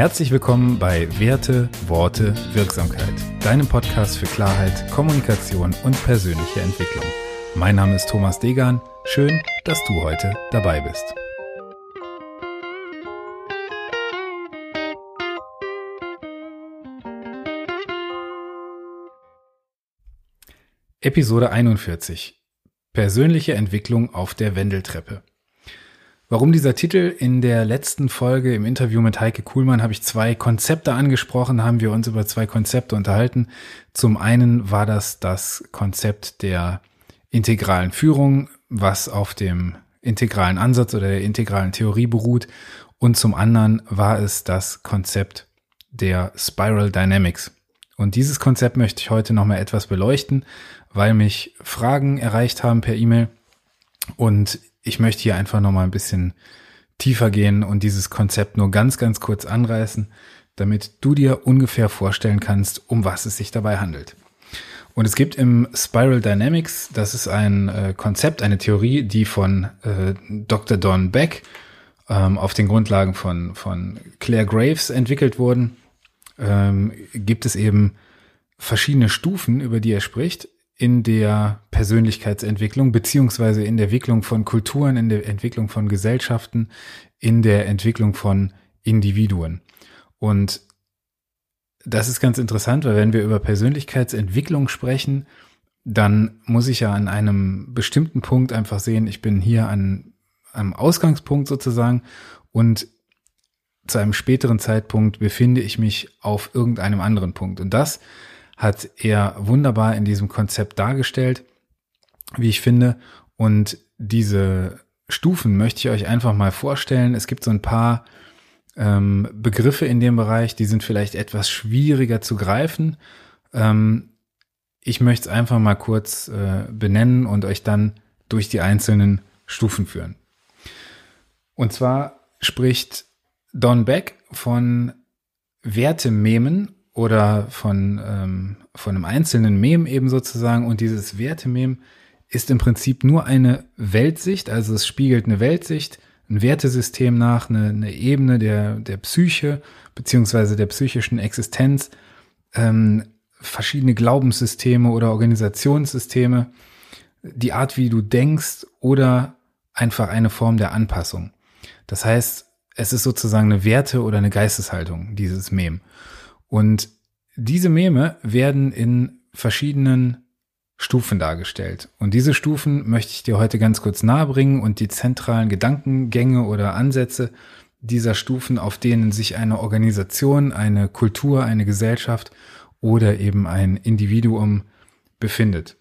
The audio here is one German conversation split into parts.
Herzlich willkommen bei Werte, Worte, Wirksamkeit, deinem Podcast für Klarheit, Kommunikation und persönliche Entwicklung. Mein Name ist Thomas Degan. Schön, dass du heute dabei bist. Episode 41 Persönliche Entwicklung auf der Wendeltreppe. Warum dieser Titel? In der letzten Folge im Interview mit Heike Kuhlmann habe ich zwei Konzepte angesprochen, haben wir uns über zwei Konzepte unterhalten. Zum einen war das das Konzept der integralen Führung, was auf dem integralen Ansatz oder der integralen Theorie beruht. Und zum anderen war es das Konzept der Spiral Dynamics. Und dieses Konzept möchte ich heute nochmal etwas beleuchten, weil mich Fragen erreicht haben per E-Mail und ich möchte hier einfach noch mal ein bisschen tiefer gehen und dieses Konzept nur ganz, ganz kurz anreißen, damit du dir ungefähr vorstellen kannst, um was es sich dabei handelt. Und es gibt im Spiral Dynamics, das ist ein äh, Konzept, eine Theorie, die von äh, Dr. Don Beck ähm, auf den Grundlagen von, von Claire Graves entwickelt wurden, ähm, gibt es eben verschiedene Stufen, über die er spricht in der Persönlichkeitsentwicklung, beziehungsweise in der Entwicklung von Kulturen, in der Entwicklung von Gesellschaften, in der Entwicklung von Individuen. Und das ist ganz interessant, weil wenn wir über Persönlichkeitsentwicklung sprechen, dann muss ich ja an einem bestimmten Punkt einfach sehen, ich bin hier an einem Ausgangspunkt sozusagen und zu einem späteren Zeitpunkt befinde ich mich auf irgendeinem anderen Punkt. Und das hat er wunderbar in diesem Konzept dargestellt, wie ich finde. Und diese Stufen möchte ich euch einfach mal vorstellen. Es gibt so ein paar ähm, Begriffe in dem Bereich, die sind vielleicht etwas schwieriger zu greifen. Ähm, ich möchte es einfach mal kurz äh, benennen und euch dann durch die einzelnen Stufen führen. Und zwar spricht Don Beck von Wertememen oder von, ähm, von einem einzelnen Mem eben sozusagen. Und dieses Wertemem ist im Prinzip nur eine Weltsicht, also es spiegelt eine Weltsicht, ein Wertesystem nach, eine, eine Ebene der, der Psyche beziehungsweise der psychischen Existenz, ähm, verschiedene Glaubenssysteme oder Organisationssysteme, die Art, wie du denkst oder einfach eine Form der Anpassung. Das heißt, es ist sozusagen eine Werte- oder eine Geisteshaltung, dieses Mem. Und diese Meme werden in verschiedenen Stufen dargestellt. Und diese Stufen möchte ich dir heute ganz kurz nahebringen und die zentralen Gedankengänge oder Ansätze dieser Stufen, auf denen sich eine Organisation, eine Kultur, eine Gesellschaft oder eben ein Individuum befindet.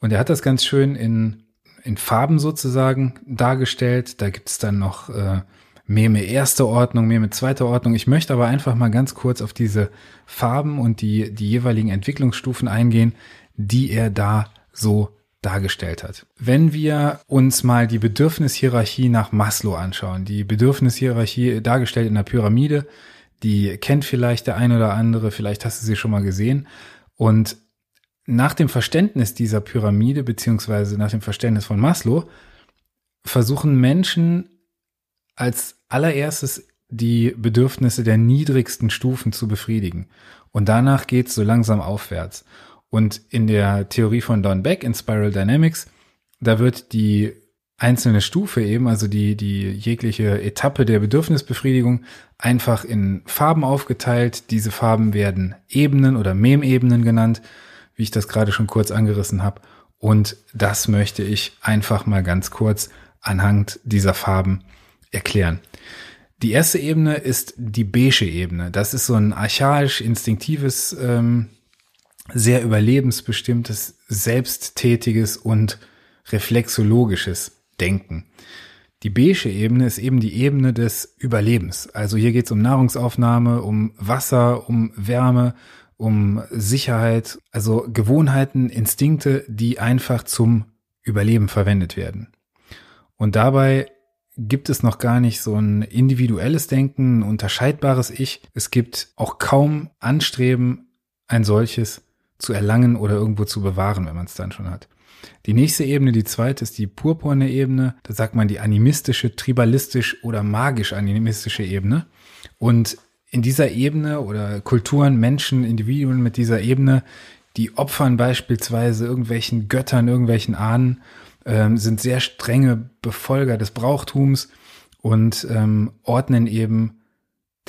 Und er hat das ganz schön in, in Farben sozusagen dargestellt. Da gibt es dann noch äh, Meme erste Ordnung, Meme zweite Ordnung. Ich möchte aber einfach mal ganz kurz auf diese Farben und die, die jeweiligen Entwicklungsstufen eingehen, die er da so dargestellt hat. Wenn wir uns mal die Bedürfnishierarchie nach Maslow anschauen, die Bedürfnishierarchie dargestellt in der Pyramide, die kennt vielleicht der eine oder andere, vielleicht hast du sie schon mal gesehen. Und nach dem Verständnis dieser Pyramide, beziehungsweise nach dem Verständnis von Maslow, versuchen Menschen als allererstes die Bedürfnisse der niedrigsten Stufen zu befriedigen. Und danach geht es so langsam aufwärts. Und in der Theorie von Don Beck in Spiral Dynamics, da wird die einzelne Stufe eben, also die, die jegliche Etappe der Bedürfnisbefriedigung einfach in Farben aufgeteilt. Diese Farben werden Ebenen oder Memebenen genannt, wie ich das gerade schon kurz angerissen habe. Und das möchte ich einfach mal ganz kurz anhand dieser Farben erklären. Die erste Ebene ist die beige Ebene. Das ist so ein archaisch, instinktives, ähm, sehr überlebensbestimmtes, selbsttätiges und reflexologisches Denken. Die beige Ebene ist eben die Ebene des Überlebens. Also hier geht es um Nahrungsaufnahme, um Wasser, um Wärme, um Sicherheit, also Gewohnheiten, Instinkte, die einfach zum Überleben verwendet werden. Und dabei gibt es noch gar nicht so ein individuelles Denken, ein unterscheidbares Ich. Es gibt auch kaum Anstreben, ein solches zu erlangen oder irgendwo zu bewahren, wenn man es dann schon hat. Die nächste Ebene, die zweite, ist die purpurne Ebene. Da sagt man die animistische, tribalistisch oder magisch animistische Ebene. Und in dieser Ebene oder Kulturen, Menschen, Individuen mit dieser Ebene, die opfern beispielsweise irgendwelchen Göttern, irgendwelchen Ahnen, ähm, sind sehr strenge Befolger des Brauchtums und ähm, ordnen eben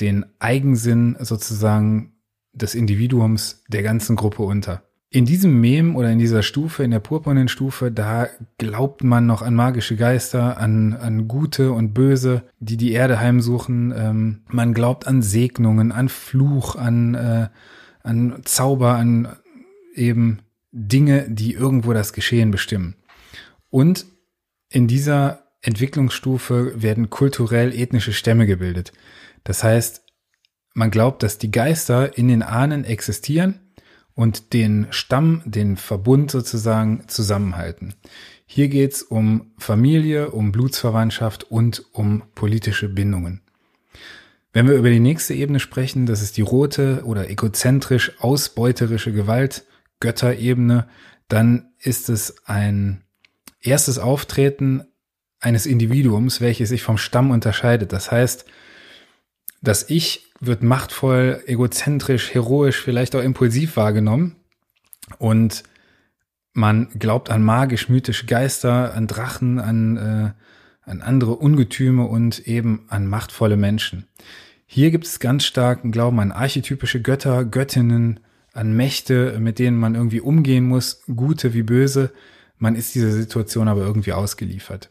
den Eigensinn sozusagen des Individuums der ganzen Gruppe unter. In diesem Mem oder in dieser Stufe, in der purpurnen Stufe, da glaubt man noch an magische Geister, an, an Gute und Böse, die die Erde heimsuchen. Ähm, man glaubt an Segnungen, an Fluch, an, äh, an Zauber, an eben Dinge, die irgendwo das Geschehen bestimmen. Und in dieser Entwicklungsstufe werden kulturell ethnische Stämme gebildet. Das heißt, man glaubt, dass die Geister in den Ahnen existieren und den Stamm, den Verbund sozusagen zusammenhalten. Hier geht's um Familie, um Blutsverwandtschaft und um politische Bindungen. Wenn wir über die nächste Ebene sprechen, das ist die rote oder egozentrisch ausbeuterische Gewalt, Götterebene, dann ist es ein erstes Auftreten eines Individuums, welches sich vom Stamm unterscheidet. Das heißt, das Ich wird machtvoll, egozentrisch, heroisch, vielleicht auch impulsiv wahrgenommen. Und man glaubt an magisch-mythische Geister, an Drachen, an, äh, an andere Ungetüme und eben an machtvolle Menschen. Hier gibt es ganz starken Glauben an archetypische Götter, Göttinnen, an Mächte, mit denen man irgendwie umgehen muss, gute wie böse. Man ist dieser Situation aber irgendwie ausgeliefert.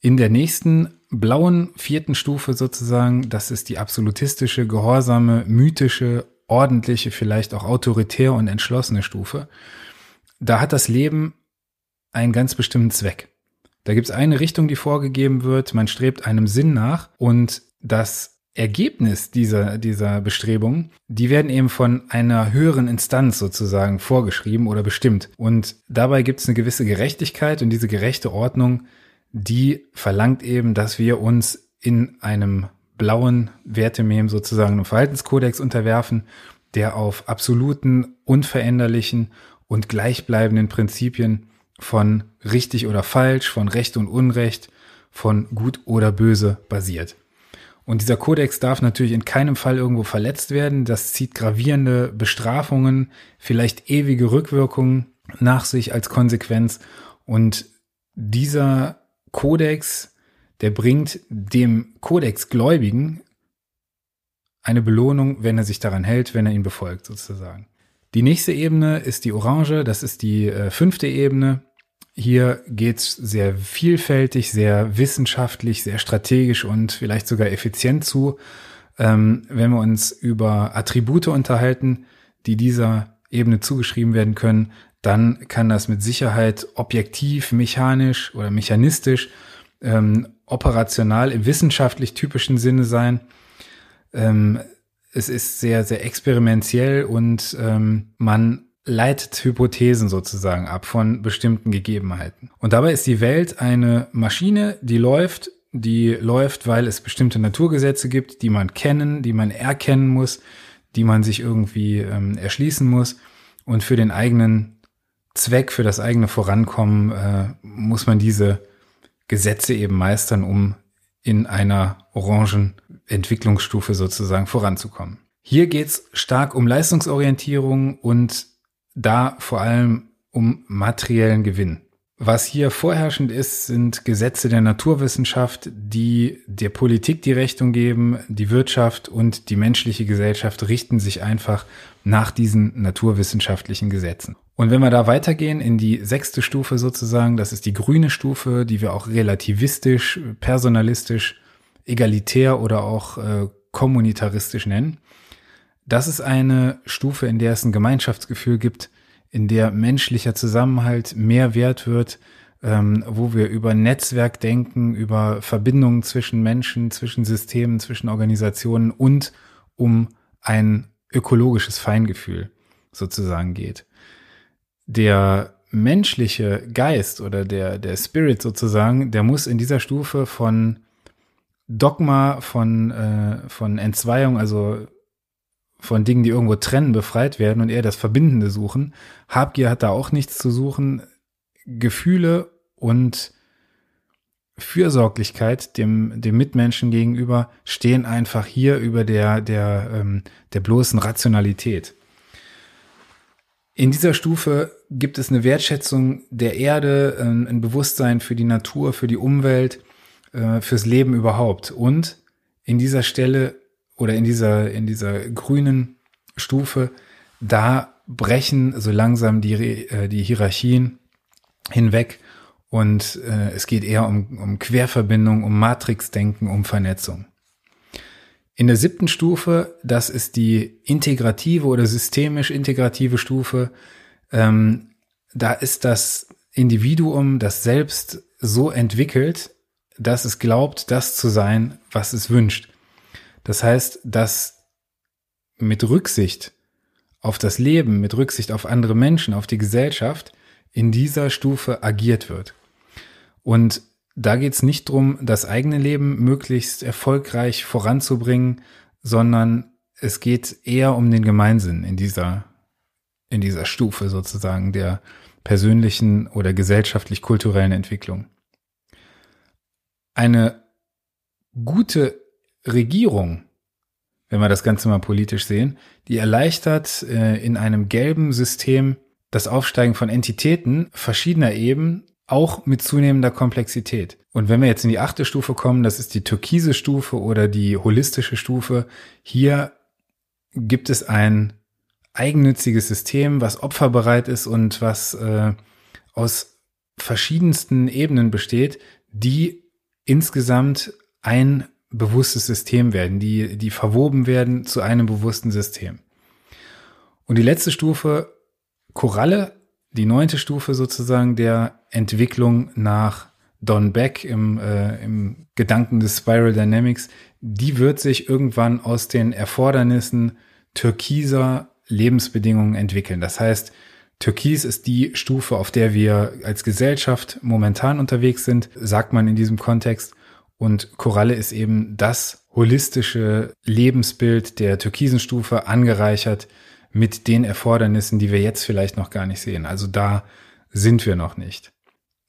In der nächsten blauen vierten Stufe sozusagen, das ist die absolutistische, gehorsame, mythische, ordentliche, vielleicht auch autoritär und entschlossene Stufe. Da hat das Leben einen ganz bestimmten Zweck. Da gibt es eine Richtung, die vorgegeben wird, man strebt einem Sinn nach und das Ergebnis dieser, dieser Bestrebungen, die werden eben von einer höheren Instanz sozusagen vorgeschrieben oder bestimmt. Und dabei gibt es eine gewisse Gerechtigkeit und diese gerechte Ordnung die verlangt eben, dass wir uns in einem blauen Wertemem sozusagen einem Verhaltenskodex unterwerfen, der auf absoluten, unveränderlichen und gleichbleibenden Prinzipien von richtig oder falsch, von Recht und Unrecht, von gut oder böse basiert. Und dieser Kodex darf natürlich in keinem Fall irgendwo verletzt werden. Das zieht gravierende Bestrafungen, vielleicht ewige Rückwirkungen nach sich als Konsequenz. Und dieser Kodex, der bringt dem Kodexgläubigen eine Belohnung, wenn er sich daran hält, wenn er ihn befolgt, sozusagen. Die nächste Ebene ist die Orange, das ist die äh, fünfte Ebene. Hier geht's sehr vielfältig, sehr wissenschaftlich, sehr strategisch und vielleicht sogar effizient zu. Ähm, wenn wir uns über Attribute unterhalten, die dieser Ebene zugeschrieben werden können, dann kann das mit Sicherheit objektiv, mechanisch oder mechanistisch, ähm, operational im wissenschaftlich typischen Sinne sein. Ähm, es ist sehr, sehr experimentell und ähm, man leitet Hypothesen sozusagen ab von bestimmten Gegebenheiten. Und dabei ist die Welt eine Maschine, die läuft, die läuft, weil es bestimmte Naturgesetze gibt, die man kennen, die man erkennen muss, die man sich irgendwie ähm, erschließen muss. Und für den eigenen Zweck, für das eigene Vorankommen äh, muss man diese Gesetze eben meistern, um in einer orangen Entwicklungsstufe sozusagen voranzukommen. Hier geht's stark um Leistungsorientierung und da vor allem um materiellen Gewinn. Was hier vorherrschend ist, sind Gesetze der Naturwissenschaft, die der Politik die Richtung geben. Die Wirtschaft und die menschliche Gesellschaft richten sich einfach nach diesen naturwissenschaftlichen Gesetzen. Und wenn wir da weitergehen in die sechste Stufe sozusagen, das ist die grüne Stufe, die wir auch relativistisch, personalistisch, egalitär oder auch äh, kommunitaristisch nennen. Das ist eine Stufe, in der es ein Gemeinschaftsgefühl gibt, in der menschlicher Zusammenhalt mehr wert wird, ähm, wo wir über Netzwerk denken, über Verbindungen zwischen Menschen, zwischen Systemen, zwischen Organisationen und um ein ökologisches Feingefühl sozusagen geht. Der menschliche Geist oder der, der Spirit sozusagen, der muss in dieser Stufe von Dogma, von, äh, von Entzweiung, also von Dingen, die irgendwo trennen, befreit werden und eher das Verbindende suchen. Habgier hat da auch nichts zu suchen. Gefühle und Fürsorglichkeit dem, dem Mitmenschen gegenüber stehen einfach hier über der, der, ähm, der bloßen Rationalität. In dieser Stufe gibt es eine Wertschätzung der Erde, ein Bewusstsein für die Natur, für die Umwelt, äh, fürs Leben überhaupt. Und in dieser Stelle oder in dieser, in dieser grünen Stufe, da brechen so langsam die, äh, die Hierarchien hinweg und äh, es geht eher um, um Querverbindung, um Matrixdenken, um Vernetzung. In der siebten Stufe, das ist die integrative oder systemisch integrative Stufe, ähm, da ist das Individuum, das Selbst so entwickelt, dass es glaubt, das zu sein, was es wünscht. Das heißt, dass mit Rücksicht auf das Leben, mit Rücksicht auf andere Menschen, auf die Gesellschaft in dieser Stufe agiert wird. Und da geht es nicht drum, das eigene Leben möglichst erfolgreich voranzubringen, sondern es geht eher um den Gemeinsinn in dieser, in dieser Stufe sozusagen der persönlichen oder gesellschaftlich-kulturellen Entwicklung. Eine gute Regierung, wenn wir das Ganze mal politisch sehen, die erleichtert äh, in einem gelben System das Aufsteigen von Entitäten verschiedener Ebenen auch mit zunehmender Komplexität. Und wenn wir jetzt in die achte Stufe kommen, das ist die türkise Stufe oder die holistische Stufe, hier gibt es ein eigennütziges System, was opferbereit ist und was äh, aus verschiedensten Ebenen besteht, die insgesamt ein bewusstes System werden, die, die verwoben werden zu einem bewussten System. Und die letzte Stufe, Koralle, die neunte Stufe sozusagen der Entwicklung nach Don Beck im, äh, im Gedanken des Spiral Dynamics, die wird sich irgendwann aus den Erfordernissen türkiser Lebensbedingungen entwickeln. Das heißt, Türkis ist die Stufe, auf der wir als Gesellschaft momentan unterwegs sind, sagt man in diesem Kontext. Und Koralle ist eben das holistische Lebensbild der türkisen Stufe angereichert mit den Erfordernissen, die wir jetzt vielleicht noch gar nicht sehen. Also da sind wir noch nicht.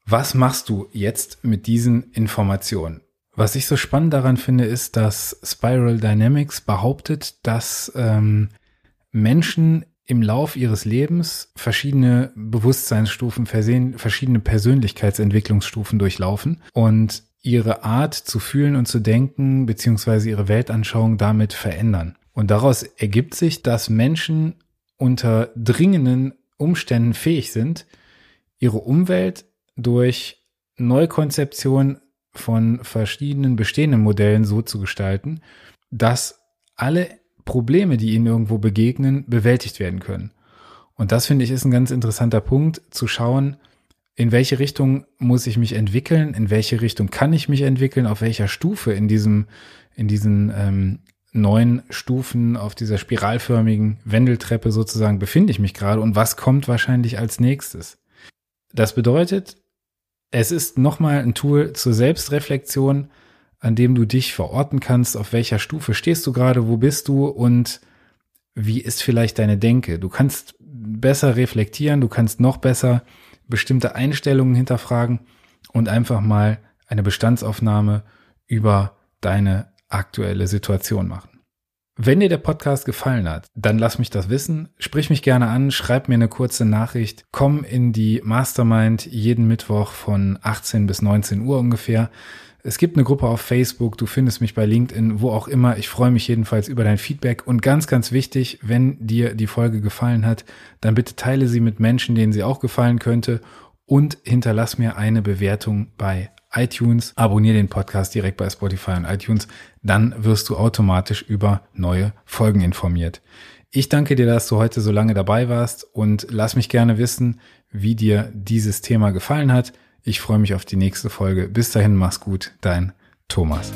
Was machst du jetzt mit diesen Informationen? Was ich so spannend daran finde, ist, dass Spiral Dynamics behauptet, dass ähm, Menschen im Lauf ihres Lebens verschiedene Bewusstseinsstufen versehen, verschiedene Persönlichkeitsentwicklungsstufen durchlaufen und ihre Art zu fühlen und zu denken beziehungsweise ihre Weltanschauung damit verändern. Und daraus ergibt sich, dass Menschen unter dringenden Umständen fähig sind, ihre Umwelt durch Neukonzeption von verschiedenen bestehenden Modellen so zu gestalten, dass alle Probleme, die ihnen irgendwo begegnen, bewältigt werden können. Und das finde ich ist ein ganz interessanter Punkt, zu schauen, in welche Richtung muss ich mich entwickeln, in welche Richtung kann ich mich entwickeln, auf welcher Stufe in diesem, in diesen ähm, neun Stufen auf dieser spiralförmigen Wendeltreppe sozusagen befinde ich mich gerade und was kommt wahrscheinlich als nächstes. Das bedeutet, es ist nochmal ein Tool zur Selbstreflexion, an dem du dich verorten kannst, auf welcher Stufe stehst du gerade, wo bist du? Und wie ist vielleicht deine Denke. Du kannst besser reflektieren, du kannst noch besser bestimmte Einstellungen hinterfragen und einfach mal eine Bestandsaufnahme über deine aktuelle Situation machen. Wenn dir der Podcast gefallen hat, dann lass mich das wissen. Sprich mich gerne an, schreib mir eine kurze Nachricht. Komm in die Mastermind jeden Mittwoch von 18 bis 19 Uhr ungefähr. Es gibt eine Gruppe auf Facebook, du findest mich bei LinkedIn, wo auch immer. Ich freue mich jedenfalls über dein Feedback. Und ganz, ganz wichtig, wenn dir die Folge gefallen hat, dann bitte teile sie mit Menschen, denen sie auch gefallen könnte und hinterlass mir eine Bewertung bei iTunes. Abonniere den Podcast direkt bei Spotify und iTunes. Dann wirst du automatisch über neue Folgen informiert. Ich danke dir, dass du heute so lange dabei warst und lass mich gerne wissen, wie dir dieses Thema gefallen hat. Ich freue mich auf die nächste Folge. Bis dahin, mach's gut, dein Thomas.